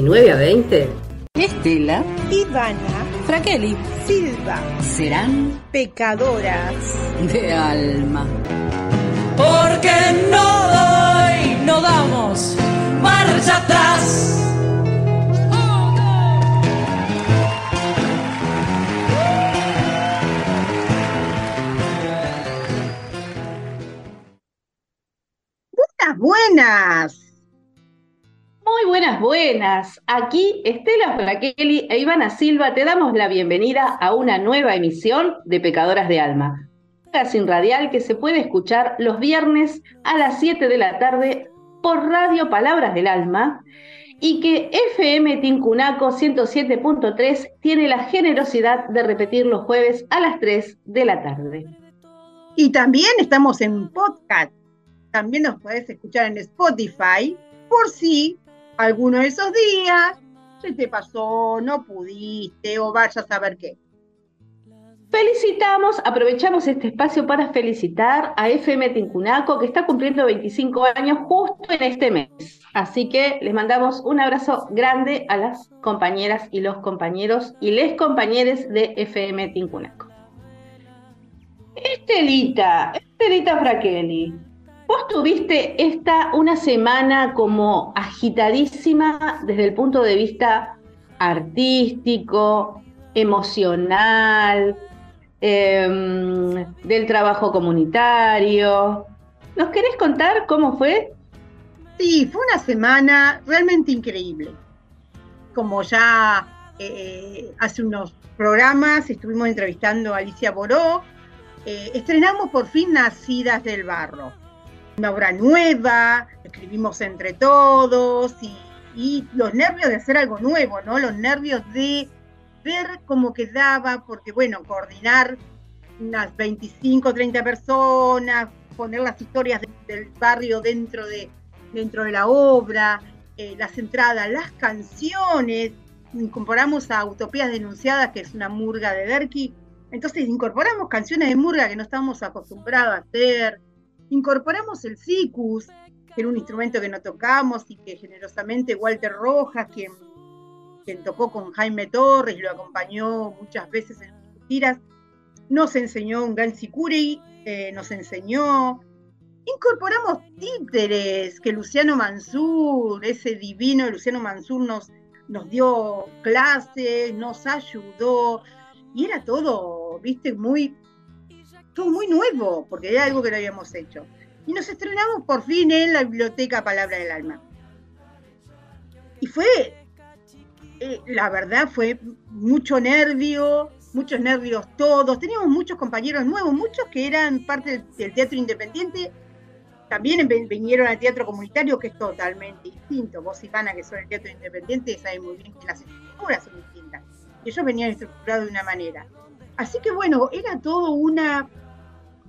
19 a 20 Estela, Ivana, Fraqueli, Silva, serán pecadoras. de alma. Porque no doy, no damos marcha atrás. Aquí Estela Fraqueli e Ivana Silva te damos la bienvenida a una nueva emisión de Pecadoras de Alma, sin radial que se puede escuchar los viernes a las 7 de la tarde por Radio Palabras del Alma y que FM Tincunaco 107.3 tiene la generosidad de repetir los jueves a las 3 de la tarde. Y también estamos en podcast. También nos podés escuchar en Spotify por si alguno de esos días se te pasó, no pudiste o vayas a saber qué. Felicitamos, aprovechamos este espacio para felicitar a FM Tincunaco que está cumpliendo 25 años justo en este mes. Así que les mandamos un abrazo grande a las compañeras y los compañeros y les compañeros de FM Tincunaco. Estelita, Estelita Fraqueli, vos tuviste esta una semana como agitadísima desde el punto de vista artístico, emocional, em, del trabajo comunitario. ¿Nos querés contar cómo fue? Sí, fue una semana realmente increíble. Como ya eh, hace unos programas estuvimos entrevistando a Alicia Boró, eh, estrenamos por fin Nacidas del Barro. Una obra nueva, escribimos entre todos y, los nervios de hacer algo nuevo, ¿no? Los nervios de ver cómo quedaba, porque bueno, coordinar unas 25, 30 personas, poner las historias de- del barrio dentro de, dentro de la obra, eh, las entradas, las canciones, incorporamos a Utopías Denunciadas, que es una murga de Derki, entonces incorporamos canciones de murga que no estábamos acostumbrados a hacer, incorporamos el sicus, que era un instrumento que no tocamos y que generosamente Walter Rojas, quien, tocó con Jaime Torres y lo acompañó muchas veces en sus giras, nos enseñó un gran sicuri, eh, nos enseñó, incorporamos títeres que Luciano Mansur, ese divino Luciano Mansur nos, nos dio clases, nos ayudó, y era todo, viste, muy, todo muy nuevo, porque era algo que no habíamos hecho. Y nos estrenamos por fin en la biblioteca Palabra del Alma. Y fue, eh, la verdad, fue mucho nervio, muchos nervios todos. Teníamos muchos compañeros nuevos, muchos que eran parte del, teatro independiente. También vinieron al teatro comunitario, que es totalmente distinto. Vos, Ivana, que son el teatro independiente, saben muy bien que las estructuras son distintas. Ellos venían estructurados de una manera. Así que bueno, era todo una,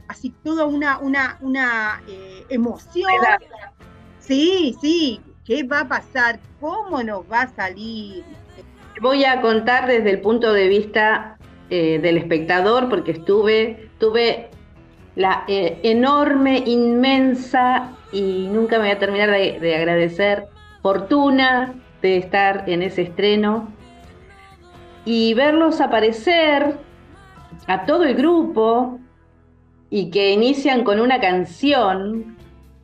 así toda una, una, una eh, emoción. Sí, sí, ¿qué va a pasar? ¿Cómo nos va a salir? Voy a contar desde el punto de vista eh, del espectador, porque estuve, tuve la eh, enorme, inmensa y nunca me voy a terminar de, de agradecer fortuna de estar en ese estreno y verlos aparecer a todo el grupo y que inician con una canción.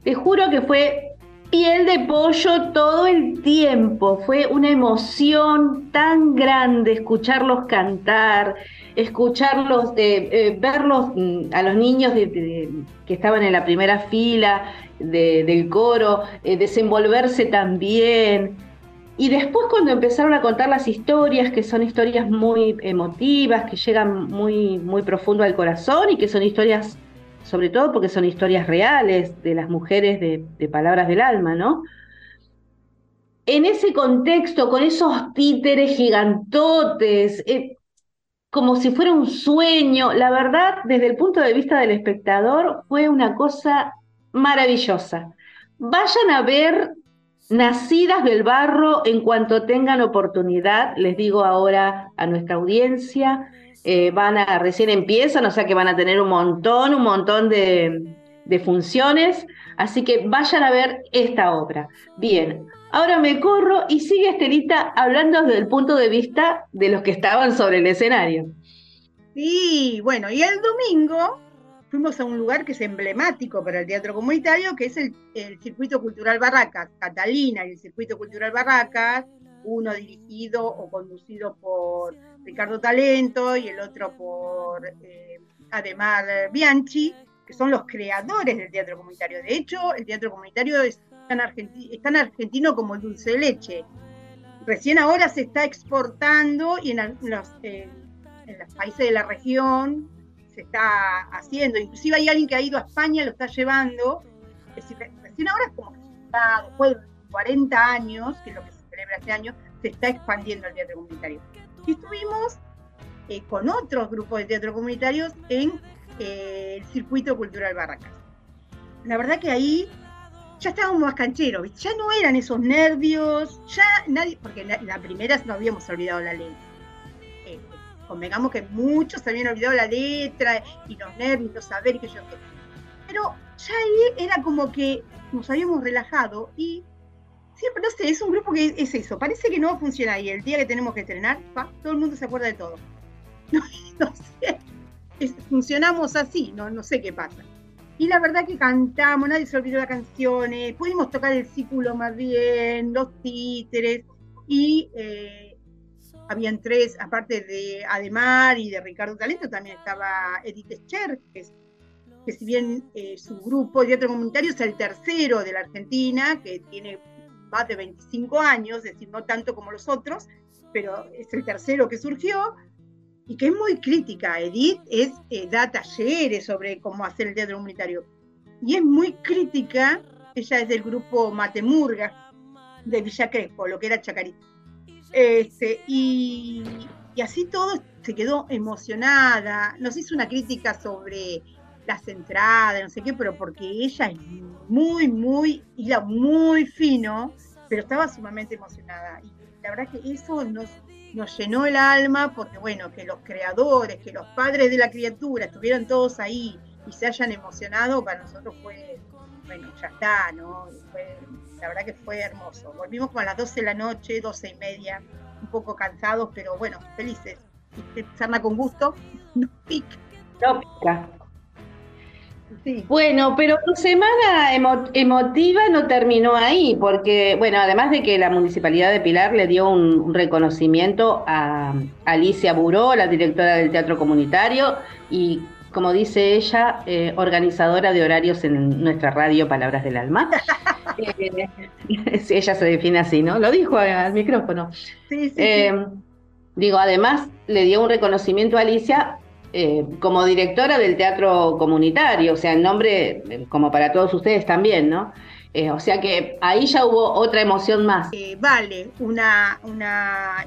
Te juro que fue piel de pollo todo el tiempo. Fue una emoción tan grande escucharlos cantar, escucharlos, eh, eh, verlos mm, a los niños que estaban en la primera fila de- del coro, eh, desenvolverse también. Y después cuando empezaron a contar las historias, que son historias muy emotivas, que llegan muy, muy profundo al corazón y que son historias sobre todo porque son historias reales de las mujeres de, Palabras del Alma, ¿no? En ese contexto, con esos títeres gigantotes, eh, como si fuera un sueño, la verdad, desde el punto de vista del espectador, fue una cosa maravillosa. Vayan a ver nacidas del barro en cuanto tengan oportunidad, les digo ahora a nuestra audiencia, eh, van a, recién empiezan, o sea que van a tener un montón, un montón de, de funciones, así que vayan a ver esta obra. Bien, ahora me corro y sigue Estelita hablando desde el punto de vista de los que estaban sobre el escenario. Sí, bueno, y el domingo fuimos a un lugar que es emblemático para el teatro comunitario, que es el, Circuito Cultural Barracas, Catalina y el Circuito Cultural Barracas, uno dirigido o conducido por Ricardo Talento y el otro por eh, Ademar Bianchi, que son los creadores del teatro comunitario. De hecho, el teatro comunitario es tan, argentino como el dulce de leche. Recién ahora se está exportando y en los países de la región se está haciendo. Inclusive hay alguien que ha ido a España, lo está llevando. Es recién ahora es como que está, después de 40 años, que es lo que se celebra este año, se está expandiendo el teatro comunitario. Y estuvimos eh, con otros grupos de teatro comunitarios en eh, el circuito cultural Barracas. La verdad que ahí ya estábamos más cancheros, ya no eran esos nervios, ya nadie, porque la, la primera no habíamos olvidado la ley convengamos que muchos se habían olvidado la letra y los nervios, los saberes que yo qué. Pero ya ahí era como que nos habíamos relajado y siempre, no sé, es un grupo que es eso, parece que no funciona y el día que tenemos que estrenar, todo el mundo se acuerda de todo. No, sé, funcionamos así, no, no sé qué pasa. Y la verdad que cantamos, nadie se olvidó las canciones, pudimos tocar el círculo más bien, los títeres y eh, habían tres, aparte de Ademar y de Ricardo Talento, también estaba Edith Scher, que, que si bien eh, su grupo de teatro comunitario es el tercero de la Argentina, que tiene más de 25 años, es decir, no tanto como los otros, pero es el tercero que surgió y que es muy crítica. Edith es, eh, da talleres sobre cómo hacer el teatro comunitario y es muy crítica. Ella es del grupo Matemurga de Villa Crespo, lo que era Chacarita este, y, así todo se quedó emocionada. Nos hizo una crítica sobre las entradas, no sé qué, pero porque ella es muy, muy, hila muy fino, pero estaba sumamente emocionada. Y la verdad que eso nos, nos llenó el alma, porque bueno, que los creadores, que los padres de la criatura estuvieran todos ahí y se hayan emocionado, para nosotros fue, bueno, ya está, ¿no? La verdad que fue hermoso. Volvimos como a las 12 de la noche, 12 y media, un poco cansados, pero bueno, felices. Sarna con gusto, no pica. No pica. Bueno, pero tu semana emotiva no terminó ahí, porque, bueno, además de que la Municipalidad de Pilar le dio un, reconocimiento a Alicia Buró, la directora del Teatro Comunitario, y como dice ella, eh, organizadora de horarios en nuestra radio Palabras del Alma. Eh, ella se define así, ¿no? Lo dijo al micrófono. Sí, sí, eh, Digo, además le dio un reconocimiento a Alicia como directora del teatro comunitario, o sea, el nombre, como para todos ustedes también, ¿no? Eh, o sea que ahí ya hubo otra emoción más. Eh, vale, un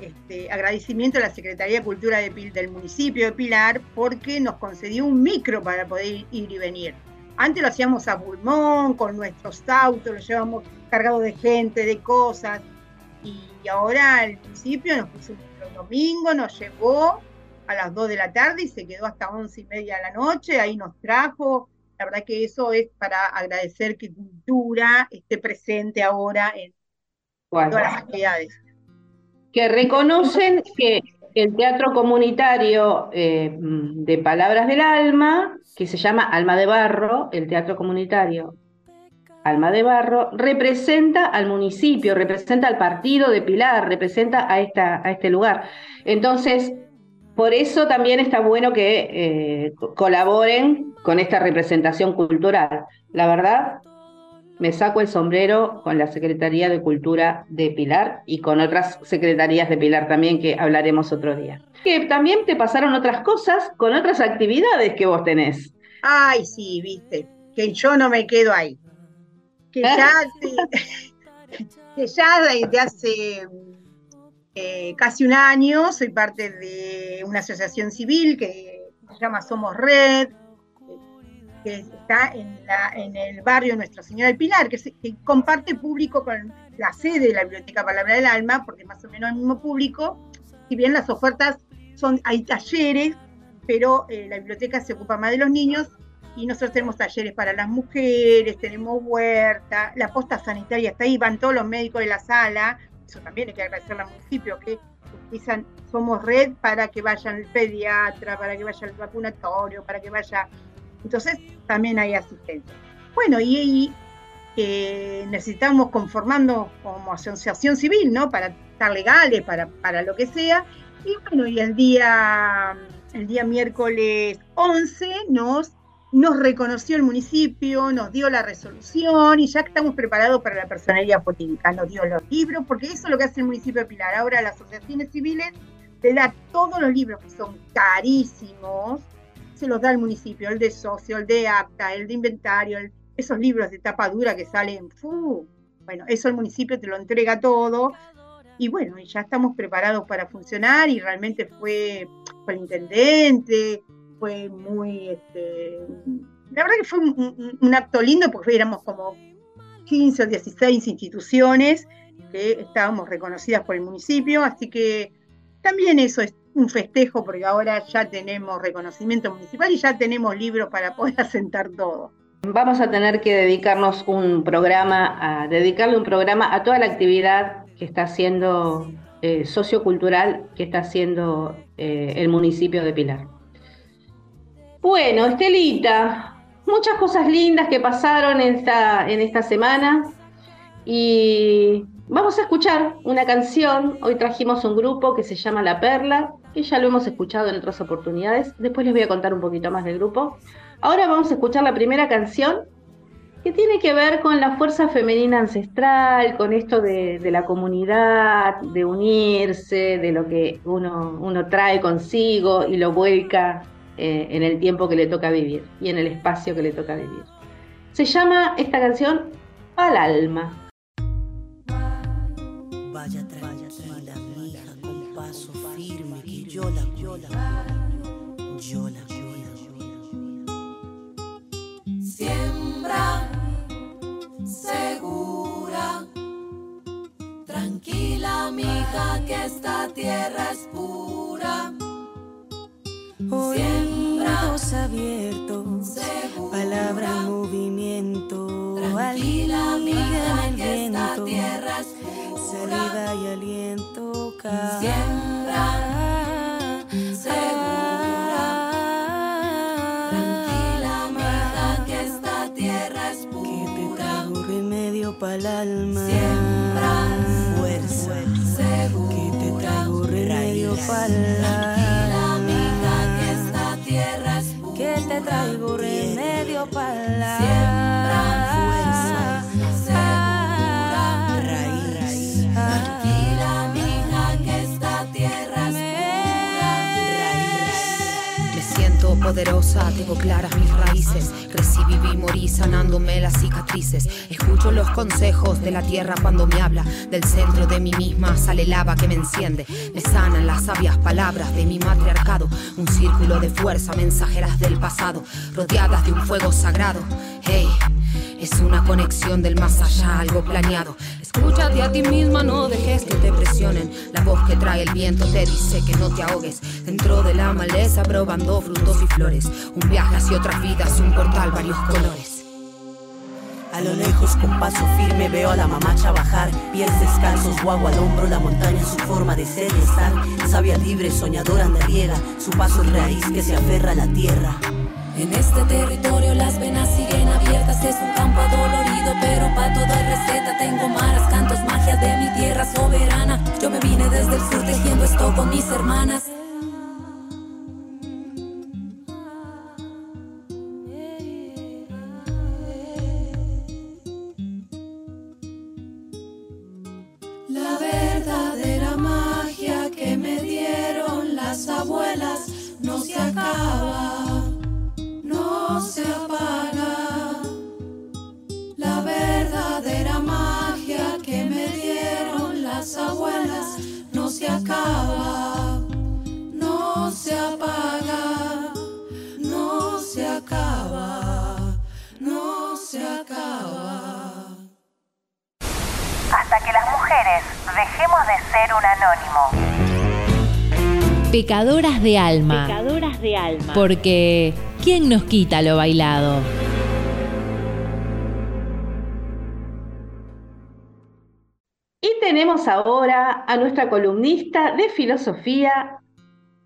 este, agradecimiento a la Secretaría de Cultura del municipio de Pilar porque nos concedió un micro para poder ir y venir. Antes lo hacíamos a pulmón, con nuestros autos, lo llevamos cargado de gente, de cosas. Y ahora el municipio nos puso un domingo, nos llevó a las 2 de la tarde y se quedó hasta 11 y media de la noche. Ahí nos trajo, la verdad que eso es para agradecer que cultura esté presente ahora en todas las actividades. Que reconocen que el teatro comunitario eh, de Palabras del Alma, que se llama Alma de Barro, el teatro comunitario Alma de Barro, representa al municipio, representa al partido de Pilar, representa a, esta, a este lugar. Entonces, por eso también está bueno que eh, colaboren con esta representación cultural. La verdad, me saco el sombrero con la Secretaría de Cultura de Pilar y con otras secretarías de Pilar también que hablaremos otro día. Que también te pasaron otras cosas con otras actividades que vos tenés. Ay, sí, viste, que yo no me quedo ahí. Que ya, que ya desde hace eh, casi un año, soy parte de una asociación civil que se llama Somos Red, que está en, el barrio Nuestra Señora del Pilar, que, comparte público con la sede de la Biblioteca Palabra del Alma, porque más o menos el mismo público, si bien las ofertas son, hay talleres, pero eh, la biblioteca se ocupa más de los niños y nosotros tenemos talleres para las mujeres, tenemos huerta, la posta sanitaria está ahí, van todos los médicos de la sala, eso también hay que agradecerle al municipio que utilizan, somos red para que vayan el pediatra, para que vaya el vacunatorio, para que vaya, entonces también hay asistencia. Bueno, y, eh, necesitamos conformando como asociación civil, ¿no? Para estar legales, para, para lo que sea, y bueno, y el día, el día miércoles 11 nos nos reconoció el municipio, nos dio la resolución y ya estamos preparados para la personería jurídica. Nos dio los libros, porque eso es lo que hace el municipio de Pilar. Ahora las asociaciones civiles le da todos los libros que son carísimos, se los da el municipio, el de socio, el de acta, el de inventario, esos libros de tapa dura que salen, ¡fu! bueno, eso el municipio te lo entrega todo. Y bueno, ya estamos preparados para funcionar y realmente fue, fue el intendente, fue muy, este, la verdad que fue un, acto lindo porque éramos como 15 o 16 instituciones que estábamos reconocidas por el municipio, así que también eso es un festejo porque ahora ya tenemos reconocimiento municipal y ya tenemos libros para poder asentar todo. Vamos a tener que dedicarnos un programa, a dedicarle un programa a toda la actividad que está haciendo eh, sociocultural que está haciendo eh, el municipio de Pilar. Bueno, Estelita, muchas cosas lindas que pasaron en esta, en esta semana y vamos a escuchar una canción. Hoy trajimos un grupo que se llama La Perla, que ya lo hemos escuchado en otras oportunidades. Después les voy a contar un poquito más del grupo. Ahora vamos a escuchar la primera canción que tiene que ver con la fuerza femenina ancestral, con esto de, la comunidad, de unirse, de lo que uno, uno trae consigo y lo vuelca eh, en el tiempo que le toca vivir y en el espacio que le toca vivir. Se llama esta canción Al alma. Vaya tranquila, mija, con paso firme, que yo la, yo la, yo la Siembra segura, tranquila, mija, que esta tierra es pura Oídos abiertos, palabra en movimiento, tranquila amiga en el viento, saliva y aliento, siembra segura, tranquila amiga que esta tierra es pura, que te traigo remedio para el alma, siembra fuerza, segura, que te traigo remedio para el alma. Traigo remedio para la siembra fuerza, segura, raíz, tranquila mija que esta tierra es raíz. Me siento poderosa, tengo claras mis raíces. Crecí, viví, morí sanándome las cicatrices. Escucho los consejos de la tierra cuando me habla. Del centro de mí misma sale lava que me enciende. Me sanan las sabias palabras de mi matriarcado. Un círculo de fuerza, mensajeras del pasado, rodeadas de un fuego sagrado. Hey. Es una conexión del más allá, algo planeado. Escúchate a ti misma, no dejes que te presionen. La voz que trae el viento te dice que no te ahogues. Dentro de la maleza, probando frutos y flores. Un viaje hacia otras vidas, un portal, varios colores. A lo lejos con paso firme veo a la mamacha bajar Pies descalzos, guagua al hombro, la montaña su forma de ser Sabia libre, soñadora andariega, su paso es raíz que se aferra a la tierra en este territorio las venas siguen abiertas, es un campo dolorido, pero para todo hay receta. Tengo maras, cantos, magias de mi tierra soberana. Yo me vine desde el sur tejiendo esto con mis hermanas. La verdadera magia que me dieron las abuelas no se acaba mujeres dejemos de ser un anónimo. Pecadoras de alma. Pecadoras de alma. Porque, ¿quién nos quita lo bailado? Y tenemos ahora a nuestra columnista de filosofía,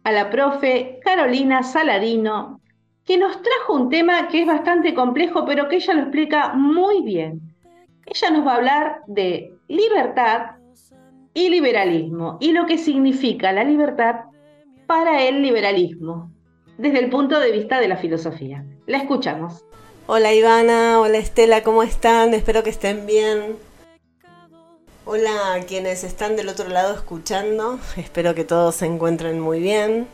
a la profe Carolina Saladino, que nos trajo un tema que es bastante complejo, pero que ella lo explica muy bien. Ella nos va a hablar de libertad y liberalismo y lo que significa la libertad para el liberalismo desde el punto de vista de la filosofía. La escuchamos. Hola Ivana, hola Estela, ¿cómo están? Espero que estén bien. Hola a quienes están del otro lado escuchando, espero que todos se encuentren muy bien.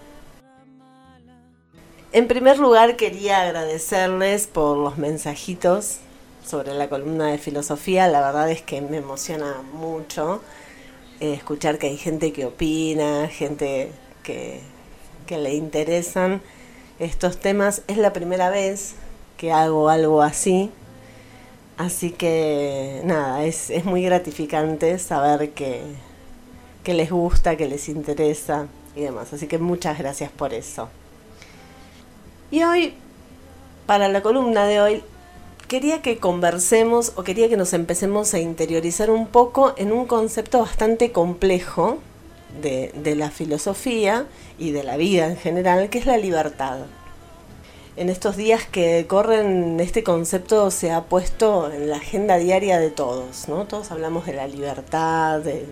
En primer lugar quería agradecerles por los mensajitos sobre la columna de filosofía, la verdad es que me emociona mucho eh, escuchar que hay gente que opina, gente que, que le interesan estos temas. Es la primera vez que hago algo así, Así que nada, es, es muy gratificante saber que, que les gusta, que les interesa y demás. Así que muchas gracias por eso. Y hoy, para la columna de hoy, quería que conversemos o quería que nos empecemos a interiorizar un poco en un concepto bastante complejo de, de la filosofía y de la vida en general, que es la libertad en estos días que corren este concepto se ha puesto en la agenda diaria de todos, ¿no? Todos hablamos de la libertad, de,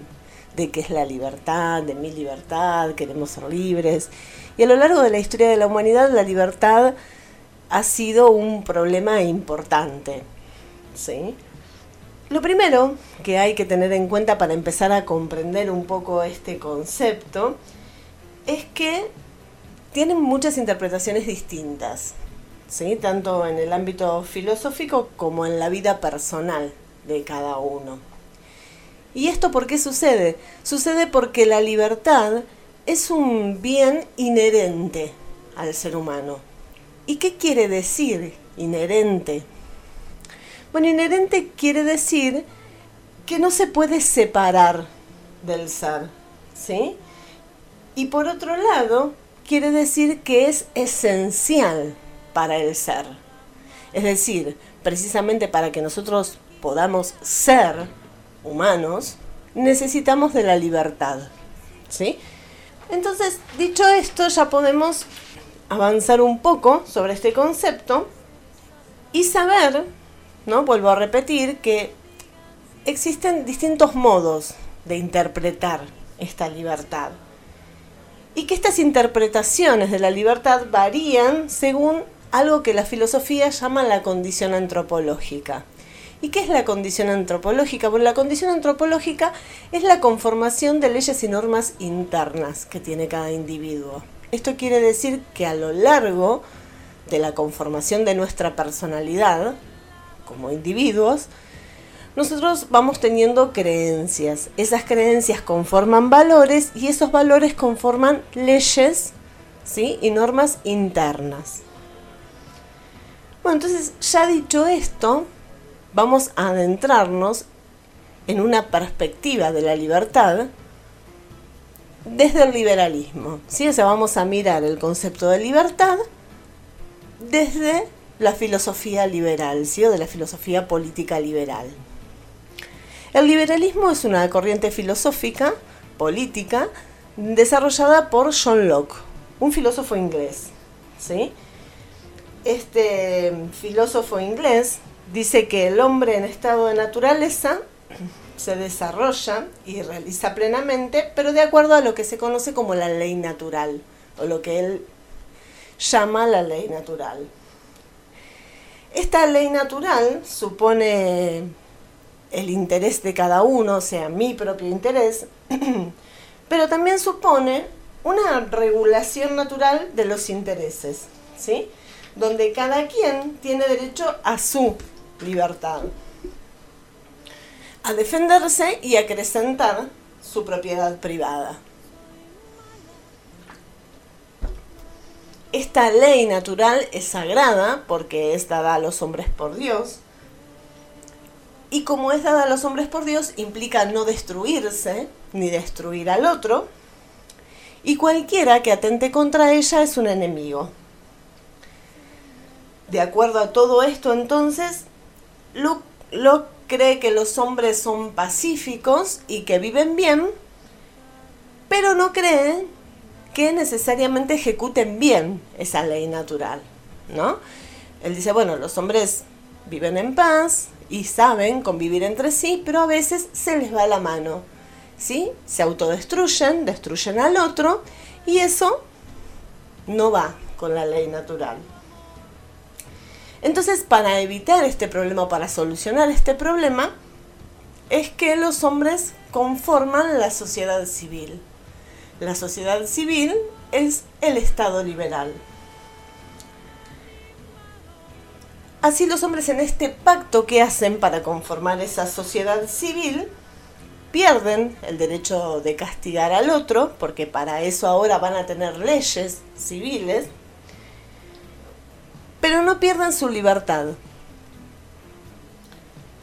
de qué es la libertad, de mi libertad, queremos ser libres. Y a lo largo de la historia de la humanidad la libertad ha sido un problema importante, ¿sí? Lo primero que hay que tener en cuenta para empezar a comprender un poco este concepto es que tienen muchas interpretaciones distintas, ¿sí? tanto en el ámbito filosófico como en la vida personal de cada uno. ¿Y esto por qué sucede? Sucede porque la libertad es un bien inherente al ser humano. ¿Y qué quiere decir inherente? Bueno, inherente quiere decir que no se puede separar del ser, ¿sí? Y por otro lado, quiere decir que es esencial para el ser. Es decir, precisamente para que nosotros podamos ser humanos, necesitamos de la libertad. ¿Sí? Entonces, dicho esto, ya podemos avanzar un poco sobre este concepto y saber, ¿no? Vuelvo a repetir que existen distintos modos de interpretar esta libertad y que estas interpretaciones de la libertad varían según algo que la filosofía llama la condición antropológica. ¿Y qué es la condición antropológica? Bueno, la condición antropológica es la conformación de leyes y normas internas que tiene cada individuo. Esto quiere decir que a lo largo de la conformación de nuestra personalidad, como individuos, nosotros vamos teniendo creencias. Esas creencias conforman valores y esos valores conforman leyes ¿sí? y normas internas. Bueno, entonces ya dicho esto, vamos a adentrarnos en una perspectiva de la libertad desde el liberalismo. ¿sí? O sea, vamos a mirar el concepto de libertad desde la filosofía liberal, ¿sí? o de la filosofía política liberal. El liberalismo es una corriente filosófica, política, desarrollada por John Locke, un filósofo inglés. ¿sí? Este filósofo inglés dice que el hombre en estado de naturaleza se desarrolla y realiza plenamente, pero de acuerdo a lo que se conoce como la ley natural, o lo que él llama la ley natural. Esta ley natural supone el interés de cada uno, o sea, mi propio interés, pero también supone una regulación natural de los intereses, ¿sí? Donde cada quien tiene derecho a su libertad, a defenderse y acrecentar su propiedad privada. Esta ley natural es sagrada porque es dada a los hombres por Dios, y como es dada a los hombres por Dios, implica no destruirse ni destruir al otro, y cualquiera que atente contra ella es un enemigo. De acuerdo a todo esto, entonces, Locke, cree que los hombres son pacíficos y que viven bien, pero no cree que necesariamente ejecuten bien esa ley natural, ¿no? Él dice, bueno, los hombres viven en paz y saben convivir entre sí, pero a veces se les va la mano, ¿sí? Se autodestruyen, destruyen al otro y eso no va con la ley natural. Entonces, para evitar este problema, para solucionar este problema, es que los hombres conforman la sociedad civil. La sociedad civil es el Estado liberal. Así los hombres en este pacto que hacen para conformar esa sociedad civil pierden el derecho de castigar al otro, porque para eso ahora van a tener leyes civiles, pero no pierden su libertad.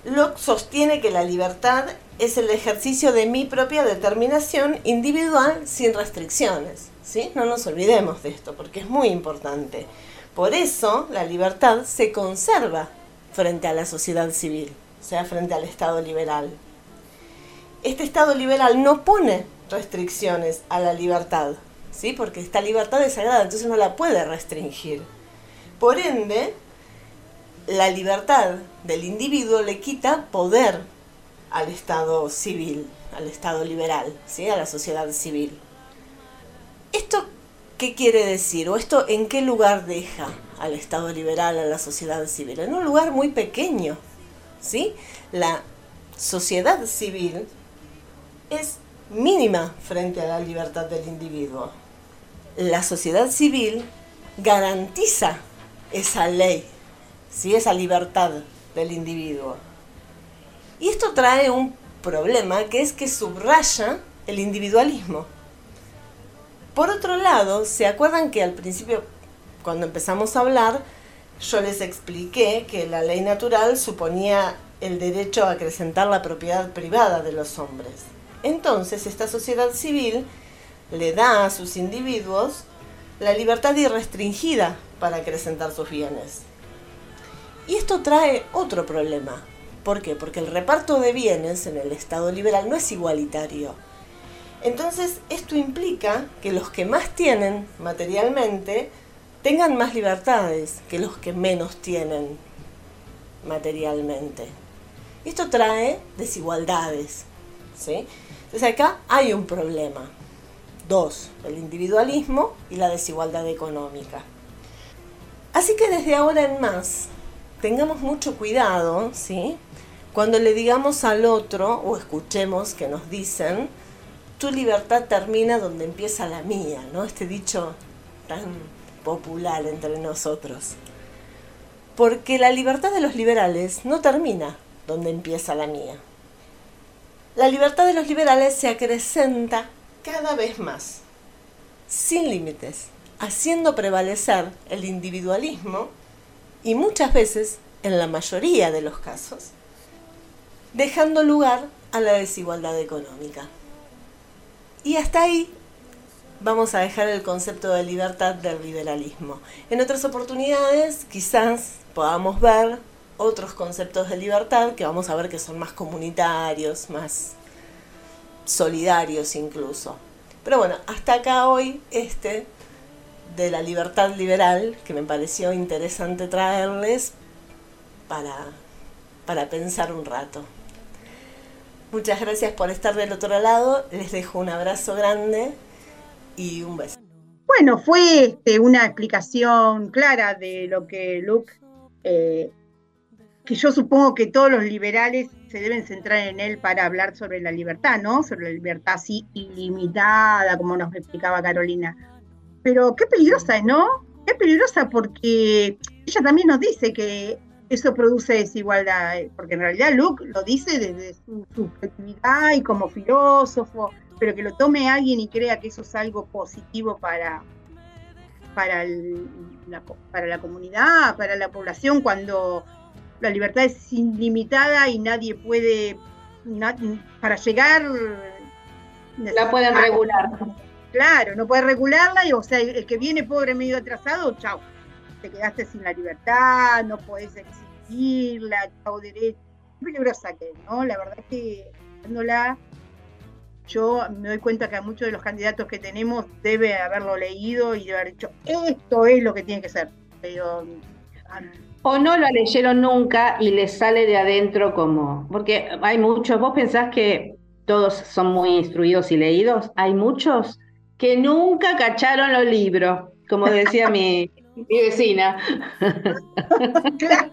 Locke sostiene que la libertad es el ejercicio de mi propia determinación individual sin restricciones. ¿sí? No nos olvidemos de esto, porque es muy importante. Por eso la libertad se conserva frente a la sociedad civil, o sea, frente al Estado liberal. Este Estado liberal no pone restricciones a la libertad, ¿sí? porque esta libertad es sagrada, entonces no la puede restringir. Por ende, la libertad del individuo le quita poder al Estado civil, al Estado liberal, ¿sí? a la sociedad civil. ¿Esto qué quiere decir? ¿O esto en qué lugar deja al Estado liberal, a la sociedad civil? En un lugar muy pequeño. ¿sí? La sociedad civil es mínima frente a la libertad del individuo. La sociedad civil garantiza esa ley, ¿sí? esa libertad del individuo. Y esto trae un problema que es que subraya el individualismo. Por otro lado, ¿se acuerdan que al principio, cuando empezamos a hablar, yo les expliqué que la ley natural suponía el derecho a acrecentar la propiedad privada de los hombres? Entonces, esta sociedad civil le da a sus individuos la libertad irrestringida para acrecentar sus bienes. Y esto trae otro problema, ¿Por qué? Porque el reparto de bienes en el Estado liberal no es igualitario. Entonces, esto implica que los que más tienen materialmente tengan más libertades que los que menos tienen materialmente. Esto trae desigualdades. ¿sí? Entonces acá hay un problema. Dos, el individualismo y la desigualdad económica. Así que desde ahora en más, tengamos mucho cuidado, ¿sí? Cuando le digamos al otro o escuchemos que nos dicen, tu libertad termina donde empieza la mía, ¿no? Este dicho tan popular entre nosotros. Porque la libertad de los liberales no termina donde empieza la mía. La libertad de los liberales se acrecenta cada vez más, sin límites, haciendo prevalecer el individualismo y muchas veces, en la mayoría de los casos, dejando lugar a la desigualdad económica. Y hasta ahí vamos a dejar el concepto de libertad del liberalismo. En otras oportunidades quizás podamos ver otros conceptos de libertad que vamos a ver que son más comunitarios, más solidarios incluso. Pero bueno, hasta acá hoy este de la libertad liberal que me pareció interesante traerles para, para pensar un rato. Muchas gracias por estar del otro lado. Les dejo un abrazo grande y un beso. Bueno, fue este, una explicación clara de lo que Luke, eh, que yo supongo que todos los liberales se deben centrar en él para hablar sobre la libertad, ¿no? Sobre la libertad así ilimitada, como nos explicaba Carolina. Pero qué peligrosa es, ¿no? Qué peligrosa porque ella también nos dice que eso produce desigualdad, porque en realidad Luke lo dice desde su subjetividad y como filósofo, pero que lo tome alguien y crea que eso es algo positivo para, para, la, para la comunidad, para la población, cuando la libertad es ilimitada y nadie puede, na- para llegar... La pueden regular. Claro, no puede regularla y o sea, el que viene pobre medio atrasado, chau. Te quedaste sin la libertad, no podés exigirla, chau derecho. Qué peligrosa que es, ¿no? La verdad es que viéndola, yo me doy cuenta que a muchos de los candidatos que tenemos debe haberlo leído y de haber dicho, esto es lo que tiene que ser. Pero ah, O no lo leyeron nunca y les sale de adentro como. Porque hay muchos, vos pensás que todos son muy instruidos y leídos. Hay muchos que nunca cacharon los libros, como decía mi, mi vecina. Claro.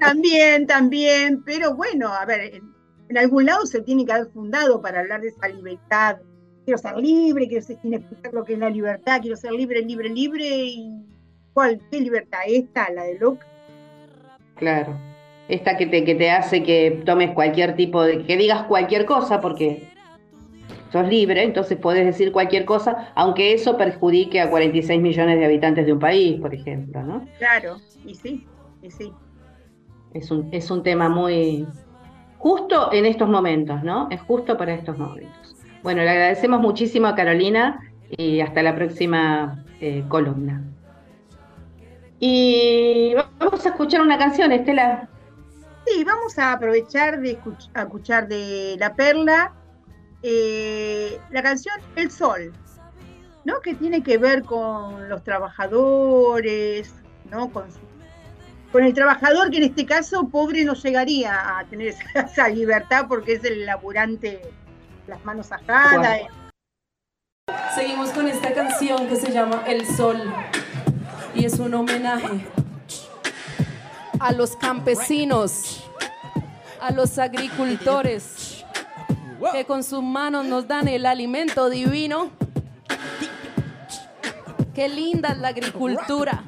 También, también, pero bueno, a ver, en, en algún lado se tiene que haber fundado para hablar de esa libertad. Quiero ser libre, quiero ser, sin explicar lo que es la libertad, quiero ser libre, libre, libre. ¿Y cuál? ¿Qué libertad? ¿Esta? ¿La de Locke? Claro. Esta que te, que te hace que tomes cualquier tipo de. que digas cualquier cosa, porque sos libre, entonces podés decir cualquier cosa, aunque eso perjudique a 46 millones de habitantes de un país, por ejemplo, ¿no? Claro, y sí, y sí. Es un, es un tema muy justo en estos momentos, ¿no? Es justo para estos momentos. Bueno, le agradecemos muchísimo a Carolina y hasta la próxima eh, columna. Y vamos a escuchar una canción, Estela. Sí, vamos a aprovechar de escuch- a escuchar de La Perla eh, la canción El Sol, ¿no? Que tiene que ver con los trabajadores, ¿no? Con, su- con el trabajador que en este caso pobre no llegaría a tener esa, esa libertad porque es el laburante, las manos ajadas. Seguimos con esta canción que se llama El Sol y es un homenaje a los campesinos, a los agricultores que con sus manos nos dan el alimento divino. Qué linda la agricultura.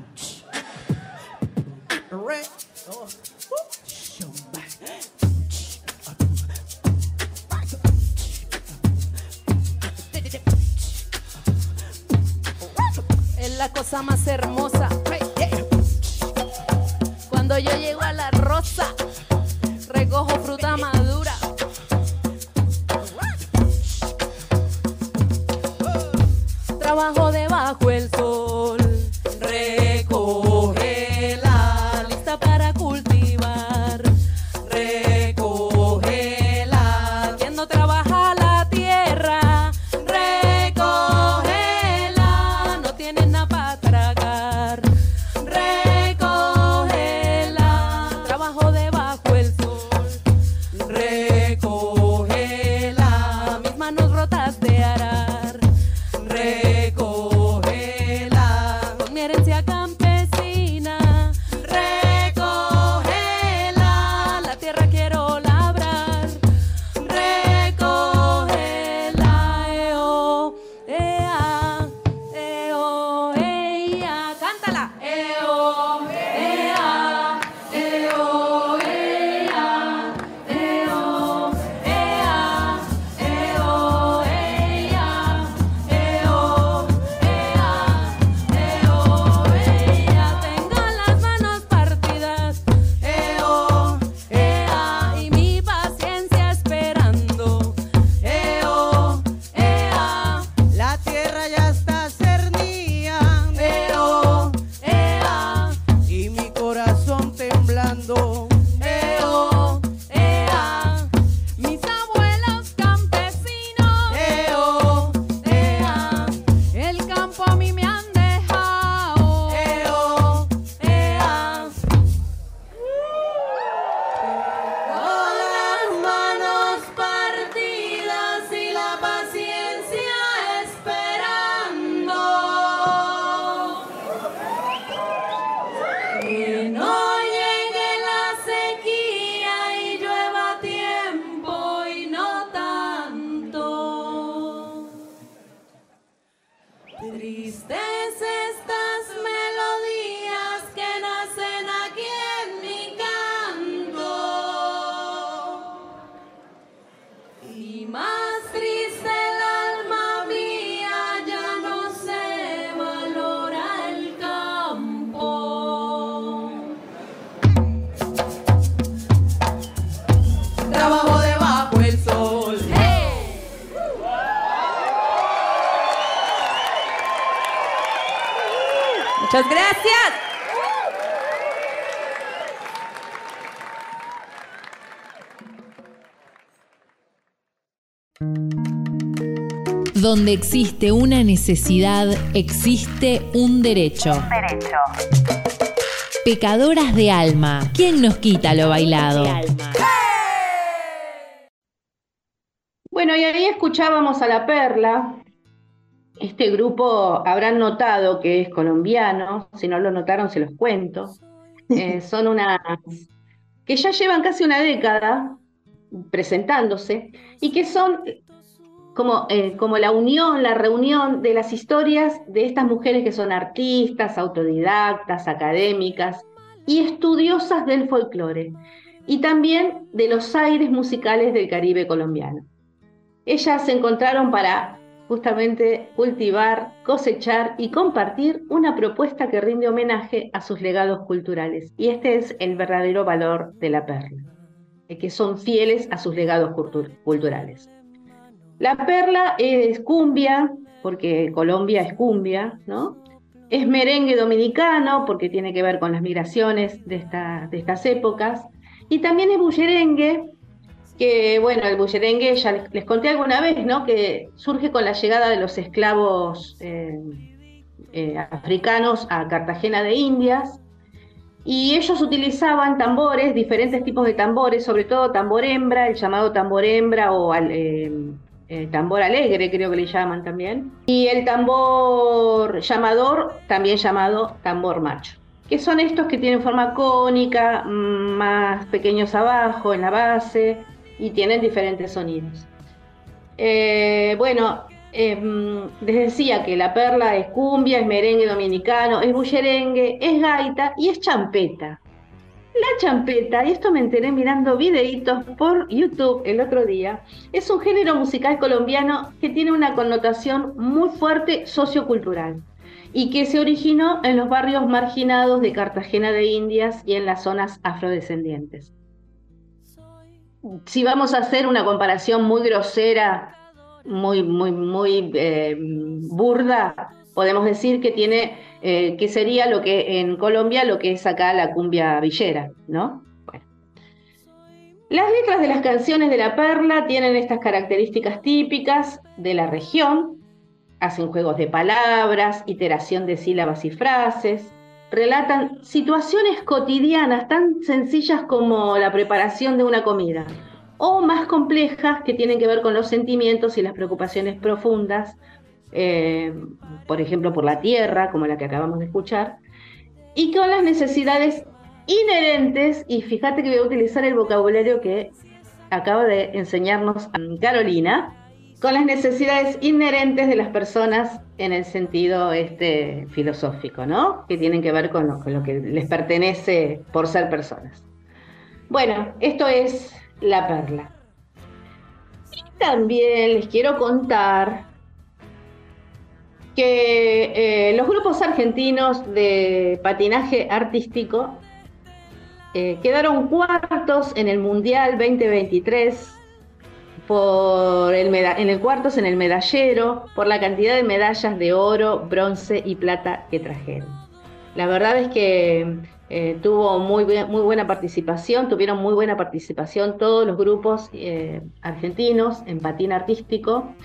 La cosa más hermosa. Cuando yo llego a la rosa, recojo Donde existe una necesidad, existe un derecho. Derecho. Pecadoras de alma. ¿Quién nos quita lo bailado? Bueno, y ahí escuchábamos a La Perla. Este grupo habrán notado que es colombiano. Si no lo notaron, se los cuento. Eh, son unas que ya llevan casi una década presentándose y que son como, eh, como la unión, la reunión de las historias de estas mujeres que son artistas, autodidactas, académicas y estudiosas del folclore, y también de los aires musicales del Caribe colombiano. Ellas se encontraron para justamente cultivar, cosechar y compartir una propuesta que rinde homenaje a sus legados culturales. Y este es el verdadero valor de la perla, que son fieles a sus legados culturales. La perla es cumbia, porque Colombia es cumbia, ¿no? Es merengue dominicano, porque tiene que ver con las migraciones de, de estas épocas. Y también es bullerengue, que bueno, el bullerengue ya les, conté alguna vez, ¿no? Que surge con la llegada de los esclavos eh, eh, africanos a Cartagena de Indias. Y ellos utilizaban tambores, diferentes tipos de tambores, sobre todo tambor hembra, el llamado tambor hembra o eh, eh, tambor alegre, creo que le llaman también, y el tambor llamador, también llamado tambor macho, que son estos que tienen forma cónica, mm, más pequeños abajo en la base y tienen diferentes sonidos. Eh, bueno, em, les decía que la perla es cumbia, es merengue dominicano, es bullerengue, es gaita y es champeta. La champeta, y esto me enteré mirando videitos por YouTube el otro día, es un género musical colombiano que tiene una connotación muy fuerte sociocultural y que se originó en los barrios marginados de Cartagena de Indias y en las zonas afrodescendientes. Si vamos a hacer una comparación muy grosera, muy, muy, muy eh, burda, podemos decir que tiene, eh, que sería lo que en Colombia lo que es acá la cumbia villera, ¿no? Las letras de las canciones de La Perla tienen estas características típicas de la región, hacen juegos de palabras, iteración de sílabas y frases, relatan situaciones cotidianas tan sencillas como la preparación de una comida, o más complejas que tienen que ver con los sentimientos y las preocupaciones profundas eh, por ejemplo, por la tierra, como la que acabamos de escuchar, y con las necesidades inherentes, y fíjate que voy a utilizar el vocabulario que acaba de enseñarnos Carolina, con las necesidades inherentes de las personas en el sentido este, filosófico, ¿no? Que tienen que ver con lo, con lo que les pertenece por ser personas. Bueno, esto es la perla. Y también les quiero contar que eh, los grupos argentinos de patinaje artístico eh, quedaron cuartos en el Mundial 2023 por el en el cuartos en el medallero por la cantidad de medallas de oro, bronce y plata que trajeron. La verdad es que eh, tuvo muy, muy buena participación, tuvieron muy buena participación todos los grupos argentinos en patín artístico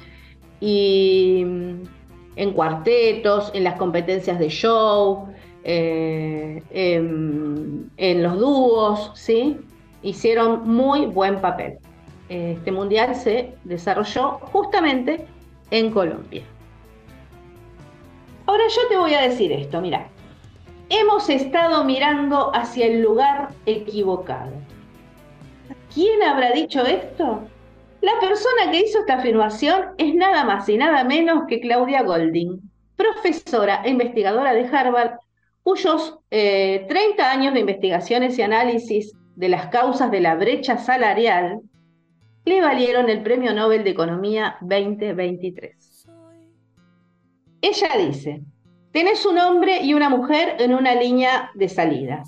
y en cuartetos, en las competencias de show, eh, en, los dúos, ¿sí? Hicieron muy buen papel. Este mundial se desarrolló justamente en Colombia. Ahora yo te voy a decir esto, mira, hemos estado mirando hacia el lugar equivocado. ¿Quién habrá dicho esto? La persona que hizo esta afirmación es nada más y nada menos que Claudia Golding, profesora e investigadora de Harvard, cuyos 30 eh, años de investigaciones y análisis de las causas de la brecha salarial le valieron el Premio Nobel de Economía 2023. Ella dice, tenés un hombre y una mujer en una línea de salida,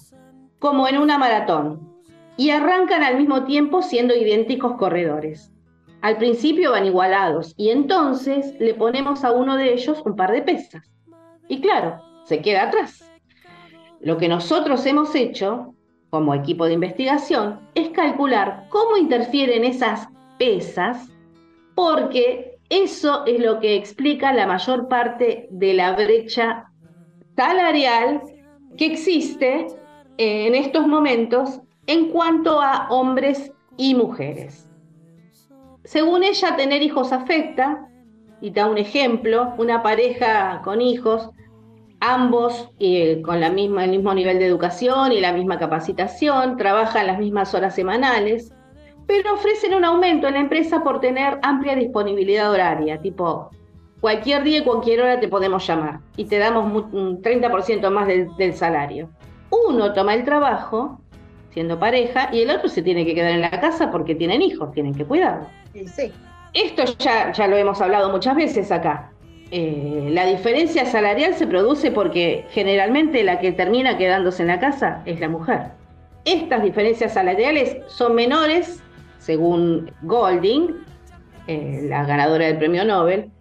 como en una maratón, y arrancan al mismo tiempo siendo idénticos corredores. Al principio van igualados y entonces le ponemos a uno de ellos un par de pesas. Y claro, se queda atrás. Lo que nosotros hemos hecho como equipo de investigación es calcular cómo interfieren esas pesas, porque eso es lo que explica la mayor parte de la brecha salarial que existe en estos momentos en cuanto a hombres y mujeres. Según ella, tener hijos afecta, y da un ejemplo, una pareja con hijos, ambos eh, con la misma, el mismo nivel de educación y la misma capacitación, trabajan las mismas horas semanales, pero ofrecen un aumento en la empresa por tener amplia disponibilidad horaria, tipo cualquier día y cualquier hora te podemos llamar y te damos un 30% más del, del salario. Uno toma el trabajo siendo pareja y el otro se tiene que quedar en la casa porque tienen hijos, tienen que cuidarlo. Sí, Esto ya, ya lo hemos hablado muchas veces acá. Eh, la diferencia salarial se produce porque generalmente la que termina quedándose en la casa es la mujer. Estas diferencias salariales son menores, según Golding, eh, la ganadora del premio Nobel,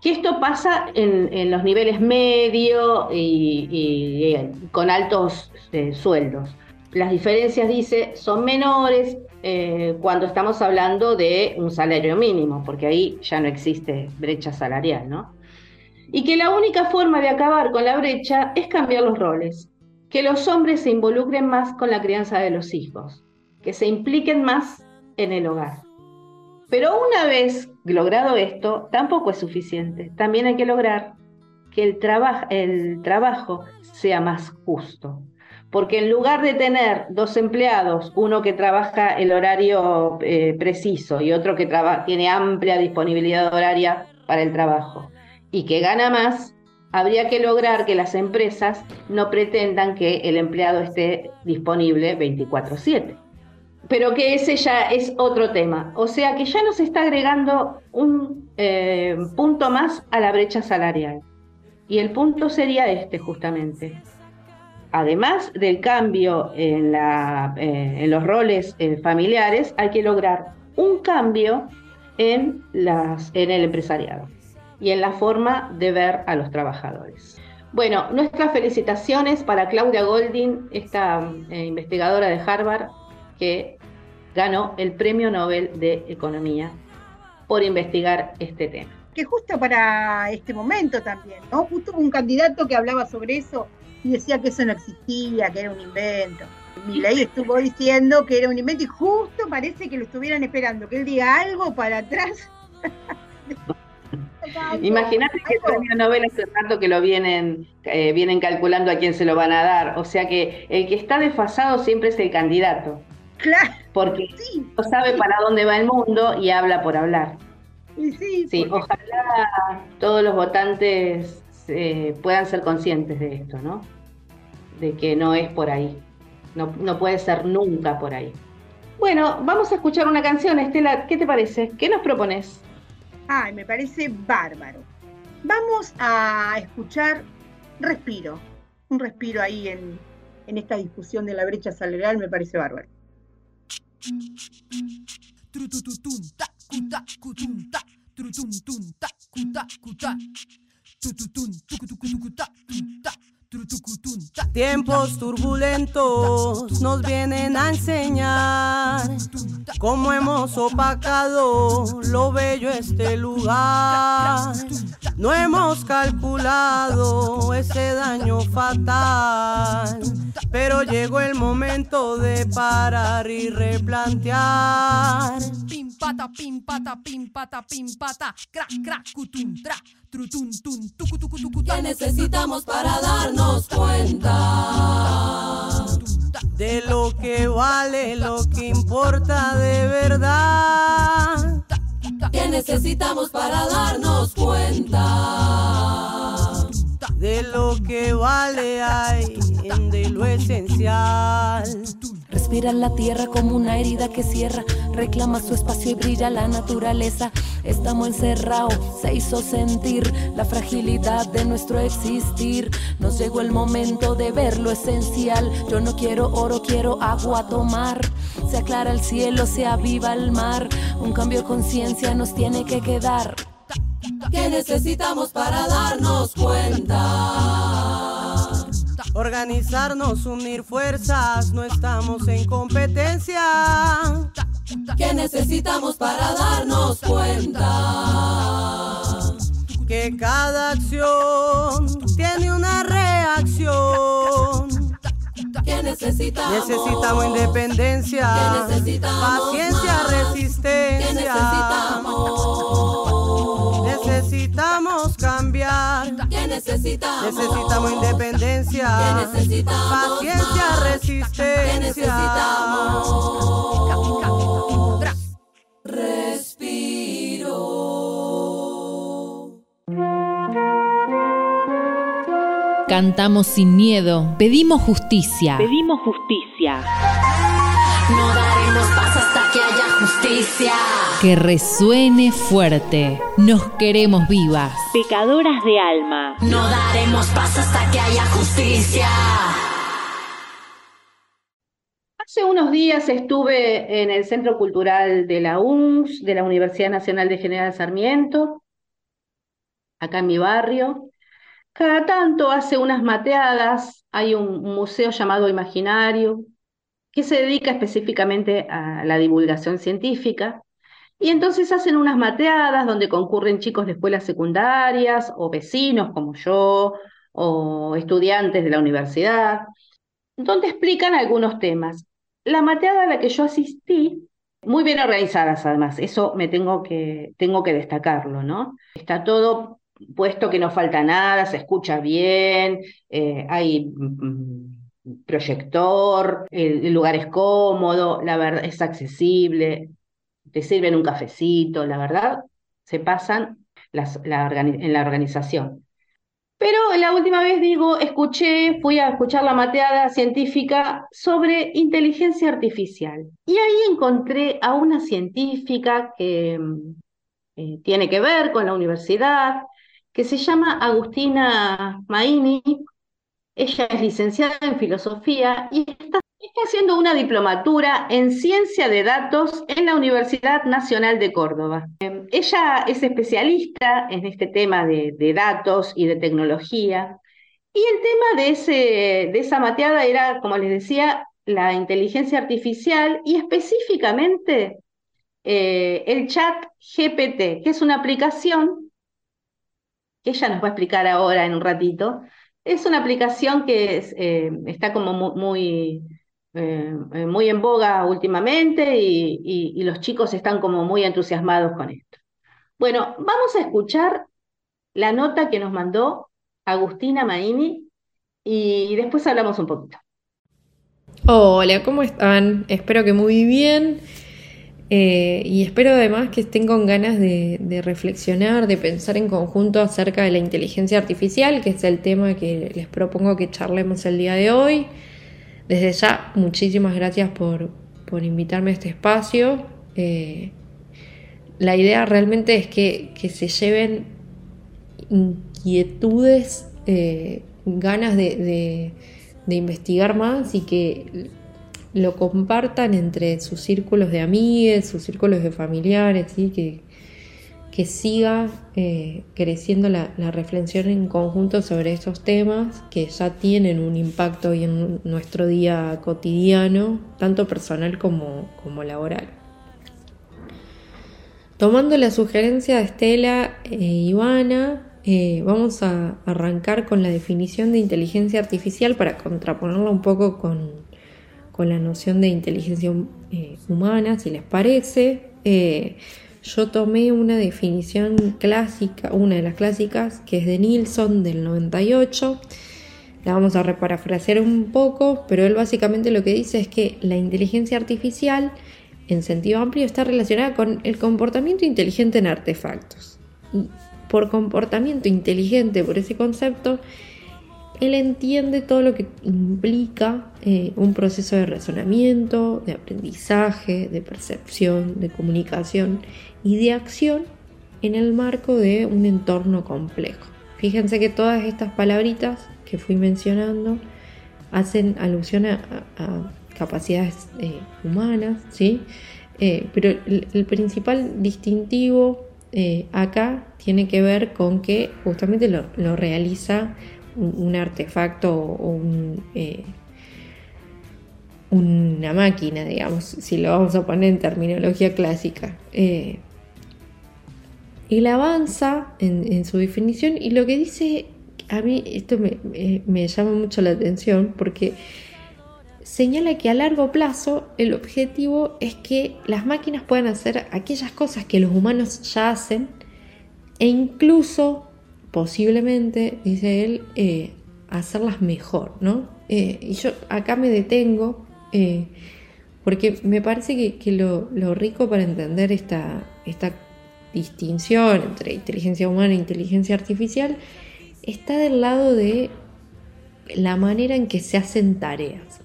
que esto pasa en, en los niveles medio y, y, y con altos eh, sueldos. Las diferencias, dice, son menores eh, cuando estamos hablando de un salario mínimo, porque ahí ya no existe brecha salarial, ¿no? Y que la única forma de acabar con la brecha es cambiar los roles, que los hombres se involucren más con la crianza de los hijos, que se impliquen más en el hogar. Pero una vez logrado esto, tampoco es suficiente. También hay que lograr que el, traba el trabajo sea más justo. Porque en lugar de tener dos empleados, uno que trabaja el horario eh, preciso y otro que tiene amplia disponibilidad horaria para el trabajo y que gana más, habría que lograr que las empresas no pretendan que el empleado esté disponible 24/7 pero que ese ya es otro tema. O sea que ya nos está agregando un eh, punto más a la brecha salarial. Y el punto sería este justamente. Además del cambio en, eh, los roles eh, familiares, hay que lograr un cambio en, el empresariado y en la forma de ver a los trabajadores. Bueno, nuestras felicitaciones para Claudia Golding, esta investigadora de Harvard, que ganó el Premio Nobel de Economía por investigar este tema. Que justo para este momento también, ¿no? Justo un candidato que hablaba sobre eso y decía que eso no existía, que era un invento. ley estuvo diciendo que era un invento y justo parece que lo estuvieran esperando, que él diga algo para atrás. Imagínate que el premio Nobel hace rato que lo vienen, eh, vienen calculando a quién se lo van a dar. O sea que el que está desfasado siempre es el candidato. Claro. Porque sí, no sabe para dónde va el mundo y habla por hablar. Y sí, sí ojalá todos los votantes eh, puedan ser conscientes de esto, ¿no? De que no es por ahí. No, no puede ser nunca por ahí. Bueno, vamos a escuchar una canción, Estela. ¿Qué te parece? ¿Qué nos propones? Ay, me parece bárbaro. Vamos a escuchar Respiro. Un respiro ahí en, en esta discusión de la brecha salarial me parece bárbaro. Tiempos turbulentos nos vienen a enseñar cómo hemos opacado lo bello este lugar. No hemos calculado ese daño fatal, pero llegó el momento de parar y replantear. Pim pata, pim pata, pim pata, pim pata, crack, crack, cutum, tra, trutun, tun, tucu, tucu, tucu, ¿Qué necesitamos para darnos cuenta? De lo que vale, lo que importa de verdad. ¿Qué necesitamos para darnos cuenta? De lo que vale hay en de lo esencial. Respira la tierra como una herida que cierra, reclama su espacio y brilla la naturaleza. Estamos encerrados, se hizo sentir la fragilidad de nuestro existir. Nos llegó el momento de ver lo esencial. Yo no quiero oro, quiero agua tomar. Se aclara el cielo, se aviva el mar. Un cambio de conciencia nos tiene que quedar. ¿Qué necesitamos para darnos cuenta? Organizarnos, unir fuerzas, no estamos en competencia. ¿Qué necesitamos para darnos cuenta? Que cada acción tiene una reacción. ¿Qué necesitamos? Necesitamos independencia, ¿Qué necesitamos paciencia, más? resistencia. ¿Qué necesitamos? Necesitamos independencia, ¿Qué necesitamos paciencia, más? ¿Qué resistencia. necesitamos? Respiro. Cantamos sin miedo, pedimos justicia. Pedimos justicia. No daremos paz hasta justicia. Que resuene fuerte. Nos queremos vivas. Pecadoras de alma. No daremos paz hasta que haya justicia. Hace unos días estuve en el Centro Cultural de la UNS, de la Universidad Nacional de General Sarmiento, acá en mi barrio. Cada tanto hace unas mateadas, hay un museo llamado Imaginario, que se dedica específicamente a la divulgación científica. Y entonces hacen unas mateadas donde concurren chicos de escuelas secundarias o vecinos como yo o estudiantes de la universidad, donde explican algunos temas. La mateada a la que yo asistí, muy bien organizadas además, eso me tengo que, tengo que destacarlo, ¿no? Está todo puesto que no falta nada, se escucha bien, eh, hay mm, proyector, el, lugar es cómodo, la verdad es accesible, te sirven un cafecito, la verdad, se pasan las- la en la organización. Pero la última vez, digo, escuché, fui a escuchar la mateada científica sobre inteligencia artificial. Y ahí encontré a una científica que eh, tiene que ver con la universidad, que se llama Agustina Maini. Ella es licenciada en filosofía y está, haciendo una diplomatura en ciencia de datos en la Universidad Nacional de Córdoba. Eh, ella es especialista en este tema de, datos y de tecnología. Y el tema de esa mateada era, como les decía, la inteligencia artificial y específicamente eh, el chat GPT, que es una aplicación que ella nos va a explicar ahora en un ratito. Es una aplicación que eh, está como mu- muy, eh, eh, muy en boga últimamente y, y- y los chicos están como muy entusiasmados con esto. Bueno, vamos a escuchar la nota que nos mandó Agustina Maini y después hablamos un poquito. Hola, ¿cómo están? Espero que muy bien. Eh, y espero además que estén con ganas de, reflexionar, de pensar en conjunto acerca de la inteligencia artificial, que es el tema que les propongo que charlemos el día de hoy. Desde ya, muchísimas gracias por, por invitarme a este espacio. Eh, la idea realmente es que, que se lleven inquietudes, eh, ganas de- de investigar más y que lo compartan entre sus círculos de amigos, sus círculos de familiares, ¿sí? que, que siga eh, creciendo la, la reflexión en conjunto sobre estos temas que ya tienen un impacto en nuestro día cotidiano, tanto personal como, como laboral. Tomando la sugerencia de Estela e Ivana, eh, vamos a arrancar con la definición de inteligencia artificial para contraponerla un poco con, con la noción de inteligencia eh, humana, si les parece. Eh, yo tomé una definición clásica, una de las clásicas, que es de Nilsson del 98. La vamos a reparafrasear un poco, pero él básicamente lo que dice es que la inteligencia artificial, en sentido amplio, está relacionada con el comportamiento inteligente en artefactos. Y por comportamiento inteligente, por ese concepto, él entiende todo lo que implica eh, un proceso de razonamiento, de aprendizaje, de percepción, de comunicación y de acción en el marco de un entorno complejo. Fíjense que todas estas palabritas que fui mencionando hacen alusión a, capacidades eh, humanas, ¿sí? Eh, pero el, principal distintivo acá tiene que ver con que justamente lo realiza un artefacto o un, eh, una máquina, digamos, si lo vamos a poner en terminología clásica. Eh, él avanza en, su definición y lo que dice, a mí esto me, llama mucho la atención porque señala que a largo plazo el objetivo es que las máquinas puedan hacer aquellas cosas que los humanos ya hacen e incluso posiblemente, dice él, eh, hacerlas mejor, ¿no? Eh, y yo acá me detengo eh, porque me parece que, lo, rico para entender esta, esta distinción entre inteligencia humana e inteligencia artificial está del lado de la manera en que se hacen tareas.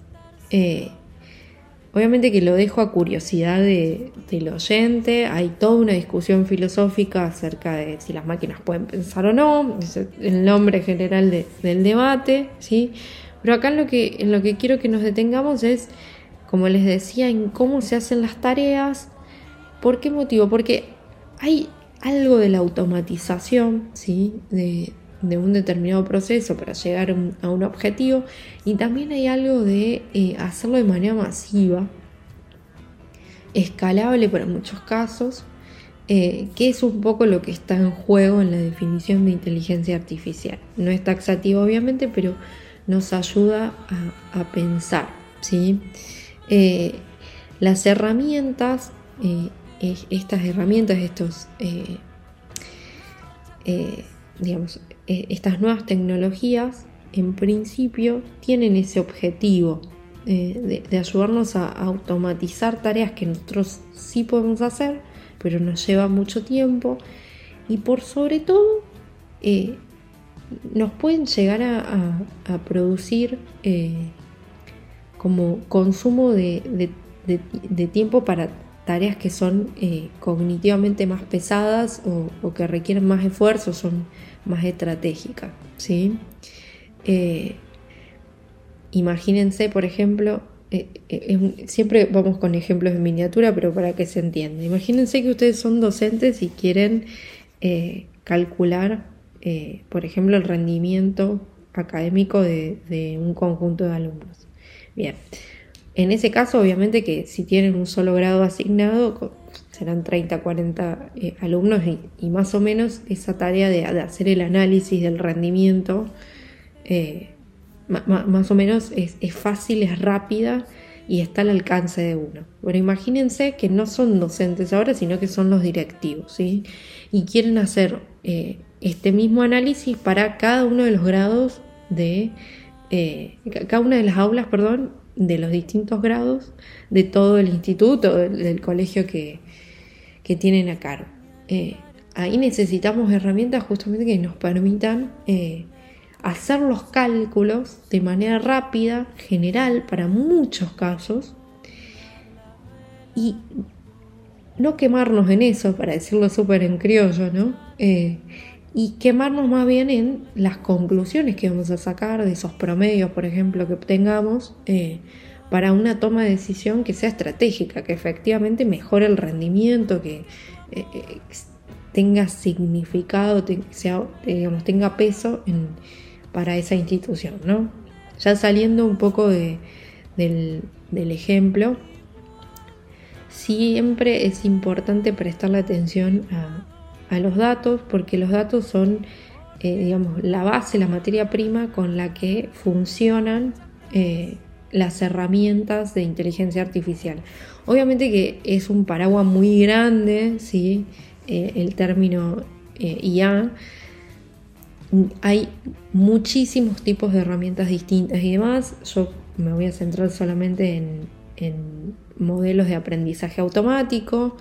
Obviamente que lo dejo a curiosidad de, del oyente, hay toda una discusión filosófica acerca de si las máquinas pueden pensar o no, es el nombre general del debate, ¿sí? pero acá lo, que, en lo que quiero que nos detengamos es como les decía, en cómo se hacen las tareas. ¿Por qué motivo? Porque hay algo de la automatización, ¿sí? De, un determinado proceso para llegar a un objetivo y también hay algo de eh, hacerlo de manera masiva, escalable para muchos casos, eh, que es un poco lo que está en juego en la definición de inteligencia artificial. No es taxativo obviamente, pero nos ayuda a, pensar, ¿sí? Eh, las herramientas, estas herramientas, estos, digamos, estas nuevas tecnologías, en principio, tienen ese objetivo de, ayudarnos a, automatizar tareas que nosotros sí podemos hacer, pero nos lleva mucho tiempo. Y por sobre todo nos pueden llegar a, producir como consumo de, tiempo para tareas que son eh, cognitivamente más pesadas o, que requieren más esfuerzo, son más estratégicas. ¿sí? Eh, imagínense, por ejemplo, eh, siempre vamos con ejemplos de miniatura, pero para que se entienda. Imagínense que ustedes son docentes y quieren calcular, por ejemplo, el rendimiento académico de un conjunto de alumnos. Bien, en ese caso obviamente que si tienen un solo grado asignado, serán 30, 40 eh, alumnos y, más o menos esa tarea de, hacer el análisis del rendimiento, eh, más o menos es, fácil, es rápida y está al alcance de uno. Pero imagínense que no son docentes ahora, sino que son los directivos, ¿sí? Y quieren hacer eh, este mismo análisis para cada uno de los grados de cada una de las aulas, perdón, de los distintos grados de todo el instituto, del, colegio que, tienen a cargo. Eh, ahí necesitamos herramientas justamente que nos permitan eh, hacer los cálculos de manera rápida, general, para muchos casos, y no quemarnos en eso, para decirlo súper en criollo, ¿no? y quemarnos más bien en las conclusiones que vamos a sacar de esos promedios, por ejemplo, que obtengamos eh, para una toma de decisión que sea estratégica, que efectivamente mejore el rendimiento, que eh, eh, tenga significado, sea, digamos, tenga peso para esa institución. ¿no? Ya saliendo un poco del, ejemplo, siempre es importante prestarle atención a, los datos porque los datos son, eh, digamos, la base, la materia prima con la que funcionan las herramientas de inteligencia artificial. Obviamente que es un paraguas muy grande, ¿sí? Eh, el término IA. Hay muchísimos tipos de herramientas distintas y demás. Yo me voy a centrar solamente en, modelos de aprendizaje automático,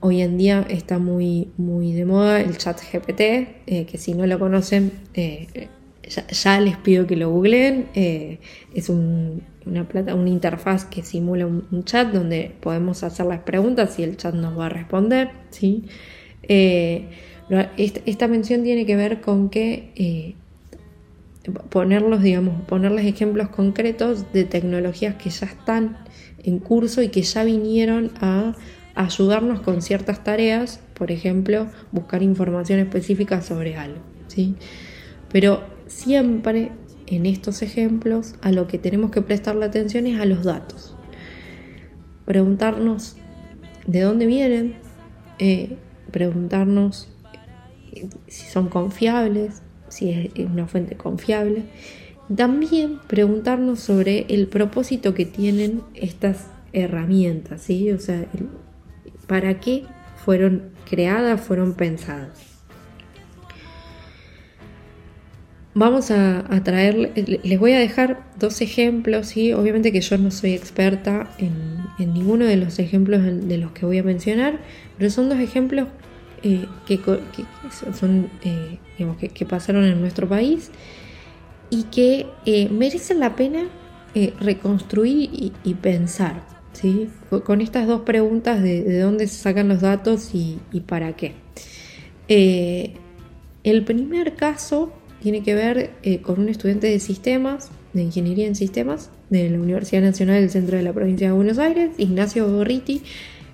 Hoy en día está muy, muy de moda el chat GPT, eh, que si no lo conocen, eh, ya, les pido que lo googleen. Eh, es una, plata, una interfaz que simula un, chat donde podemos hacer las preguntas y el chat nos va a responder. ¿sí? esta, mención tiene que ver con que ponerlos, digamos, ponerles ejemplos concretos de tecnologías que ya están en curso y que ya vinieron a ayudarnos con ciertas tareas, por ejemplo, buscar información específica sobre algo. ¿sí? Pero siempre en estos ejemplos a lo que tenemos que prestarle atención es a los datos. Preguntarnos de dónde vienen, eh, preguntarnos si son confiables, si es una fuente confiable. También preguntarnos sobre el propósito que tienen estas herramientas, ¿sí? O sea, para qué fueron creadas, fueron pensadas. Vamos a, traer, les voy a dejar dos ejemplos, ¿sí? obviamente que yo no soy experta en, ninguno de los ejemplos de los que voy a mencionar, pero son dos ejemplos eh, que, son, eh, que, pasaron en nuestro país y que eh, merecen la pena reconstruir y, pensar, ¿sí? con, estas dos preguntas de, dónde se sacan los datos y para qué. el primer caso tiene que ver eh, con un estudiante de sistemas, de ingeniería en sistemas, de la Universidad Nacional del Centro de la Provincia de Buenos Aires, Ignacio Gorriti,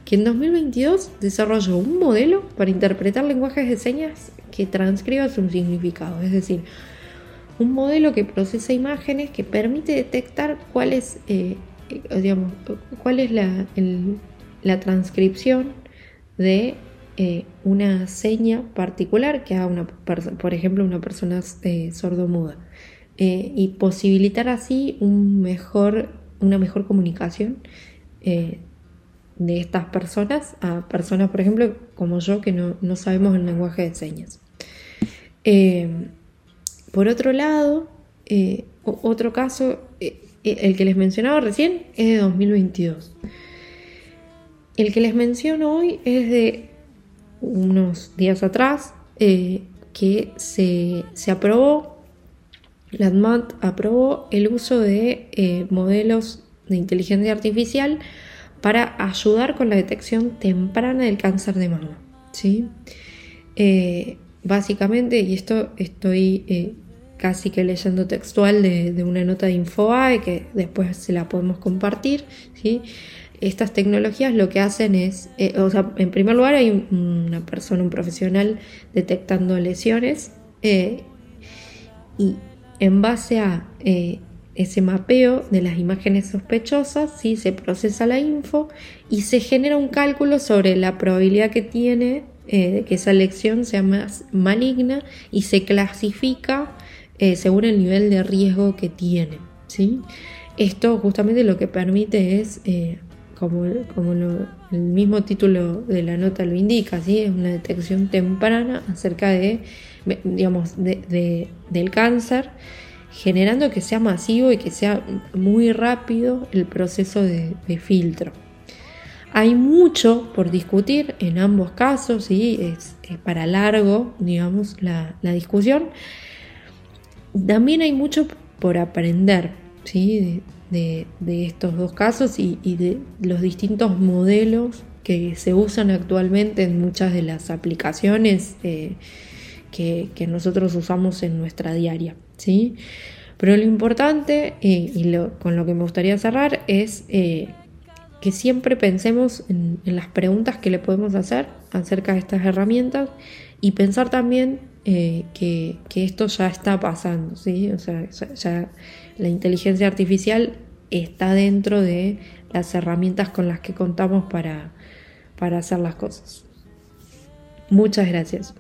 que en 2022 desarrolló un modelo para interpretar lenguajes de señas que transcriba su significado, es decir, un modelo que procesa imágenes que permite detectar cuál es, eh, eh, cuál es la, la transcripción de una seña particular que haga una por ejemplo una persona eh, sordomuda eh, y posibilitar así una mejor comunicación de estas personas a personas por ejemplo como yo que no, no sabemos el lenguaje de señas. Por otro lado otro caso el que les mencionaba recién es de 2022 el que les menciono hoy es de unos días atrás eh, que se, aprobó, la ADMAT aprobó el uso de eh, modelos de inteligencia artificial para ayudar con la detección temprana del cáncer de mama. ¿sí? Eh, básicamente, y esto estoy casi que leyendo textual de, una nota de Infobae que después se la podemos compartir, ¿sí? Estas tecnologías lo que hacen es, eh, o sea, en primer lugar hay una persona, un profesional detectando lesiones eh, y en base a eh, ese mapeo de las imágenes sospechosas, ¿sí? se procesa la info y se genera un cálculo sobre la probabilidad que tiene de que esa lesión sea más maligna y se clasifica según el nivel de riesgo que tiene. ¿sí? Esto justamente lo que permite es como, el mismo título de la nota lo indica, ¿sí? es una detección temprana acerca de, digamos, del cáncer, generando que sea masivo y que sea muy rápido el proceso de, filtro. Hay mucho por discutir en ambos casos, ¿sí? es, para largo, digamos, la, la, discusión. También hay mucho por aprender, ¿sí? De, estos dos casos y, de los distintos modelos que se usan actualmente en muchas de las aplicaciones eh, que, nosotros usamos en nuestra diaria. ¿sí? Pero lo importante, eh, y con lo que me gustaría cerrar, es eh, que siempre pensemos en, las preguntas que le podemos hacer acerca de estas herramientas y pensar también que, esto ya está pasando, ¿sí? O sea, ya la inteligencia artificial está dentro de las herramientas con las que contamos para, para hacer las cosas. Muchas gracias.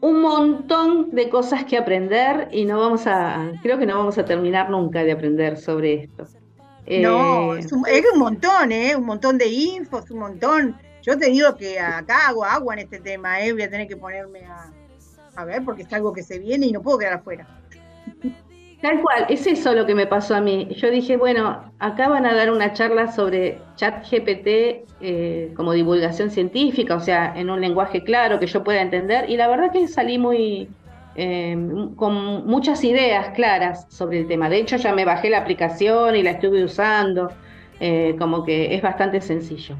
Un montón de cosas que aprender y no vamos a, creo que no vamos a terminar nunca de aprender sobre esto. No, eh, es un, montón, ¿eh? Un montón de infos, un montón. Yo te digo que acá hago agua en este tema, ¿eh? Voy a tener que ponerme a, a ver porque es algo que se viene y no puedo quedar afuera. Tal cual, es eso lo que me pasó a mí. Yo dije, bueno, acá van a dar una charla sobre chat GPT eh, como divulgación científica, o sea, en un lenguaje claro que yo pueda entender, y la verdad que salí muy eh, con muchas ideas claras sobre el tema. De hecho, ya me bajé la aplicación y la estuve usando, eh, como que es bastante sencillo.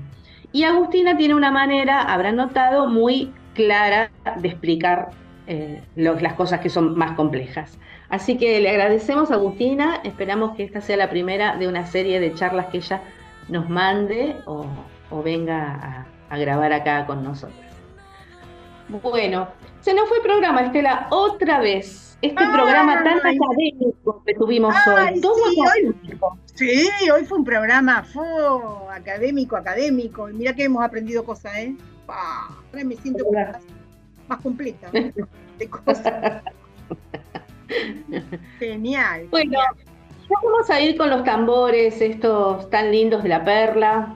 Y Agustina tiene una manera, habrán notado, muy clara de explicar eh, las cosas que son más complejas. Así que le agradecemos a Agustina, esperamos que esta sea la primera de una serie de charlas que ella nos mande o, venga a, grabar acá con nosotros. Bueno, se nos fue el programa, Estela, otra vez. Este programa tan académico que tuvimos hoy. Todo académico. Hoy... Sí, hoy fue un programa fue académico, académico. Y mira que hemos aprendido cosas, ¿eh? Ahora me siento más, más, completa de cosas. genial. Bueno, ya vamos a ir con los tambores, estos tan lindos de la perla.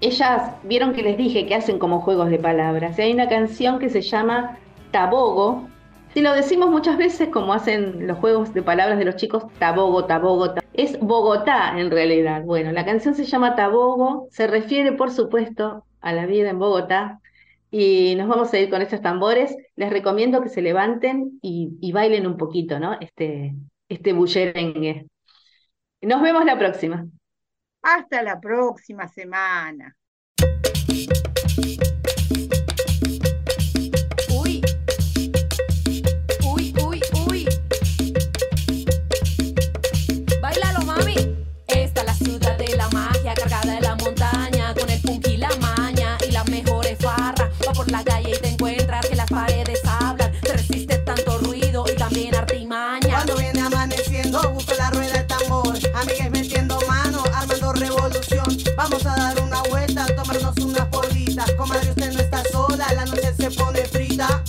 Ellas vieron que les dije que hacen como juegos de palabras. Y hay una canción que se llama Tabogo. Si lo decimos muchas veces, como hacen los juegos de palabras de los chicos, tabogo, tabogo, tabogo es Bogotá en realidad. Bueno, la canción se llama Tabogo, se refiere por supuesto a la vida en Bogotá y nos vamos a ir con estos tambores. Les recomiendo que se levanten y, bailen un poquito, ¿no? Este, este bullerengue. Nos vemos la próxima. Hasta la próxima semana. Vamos a dar una vuelta, tomarnos unas bolitas. Comadre, usted no está sola, la noche se pone frita.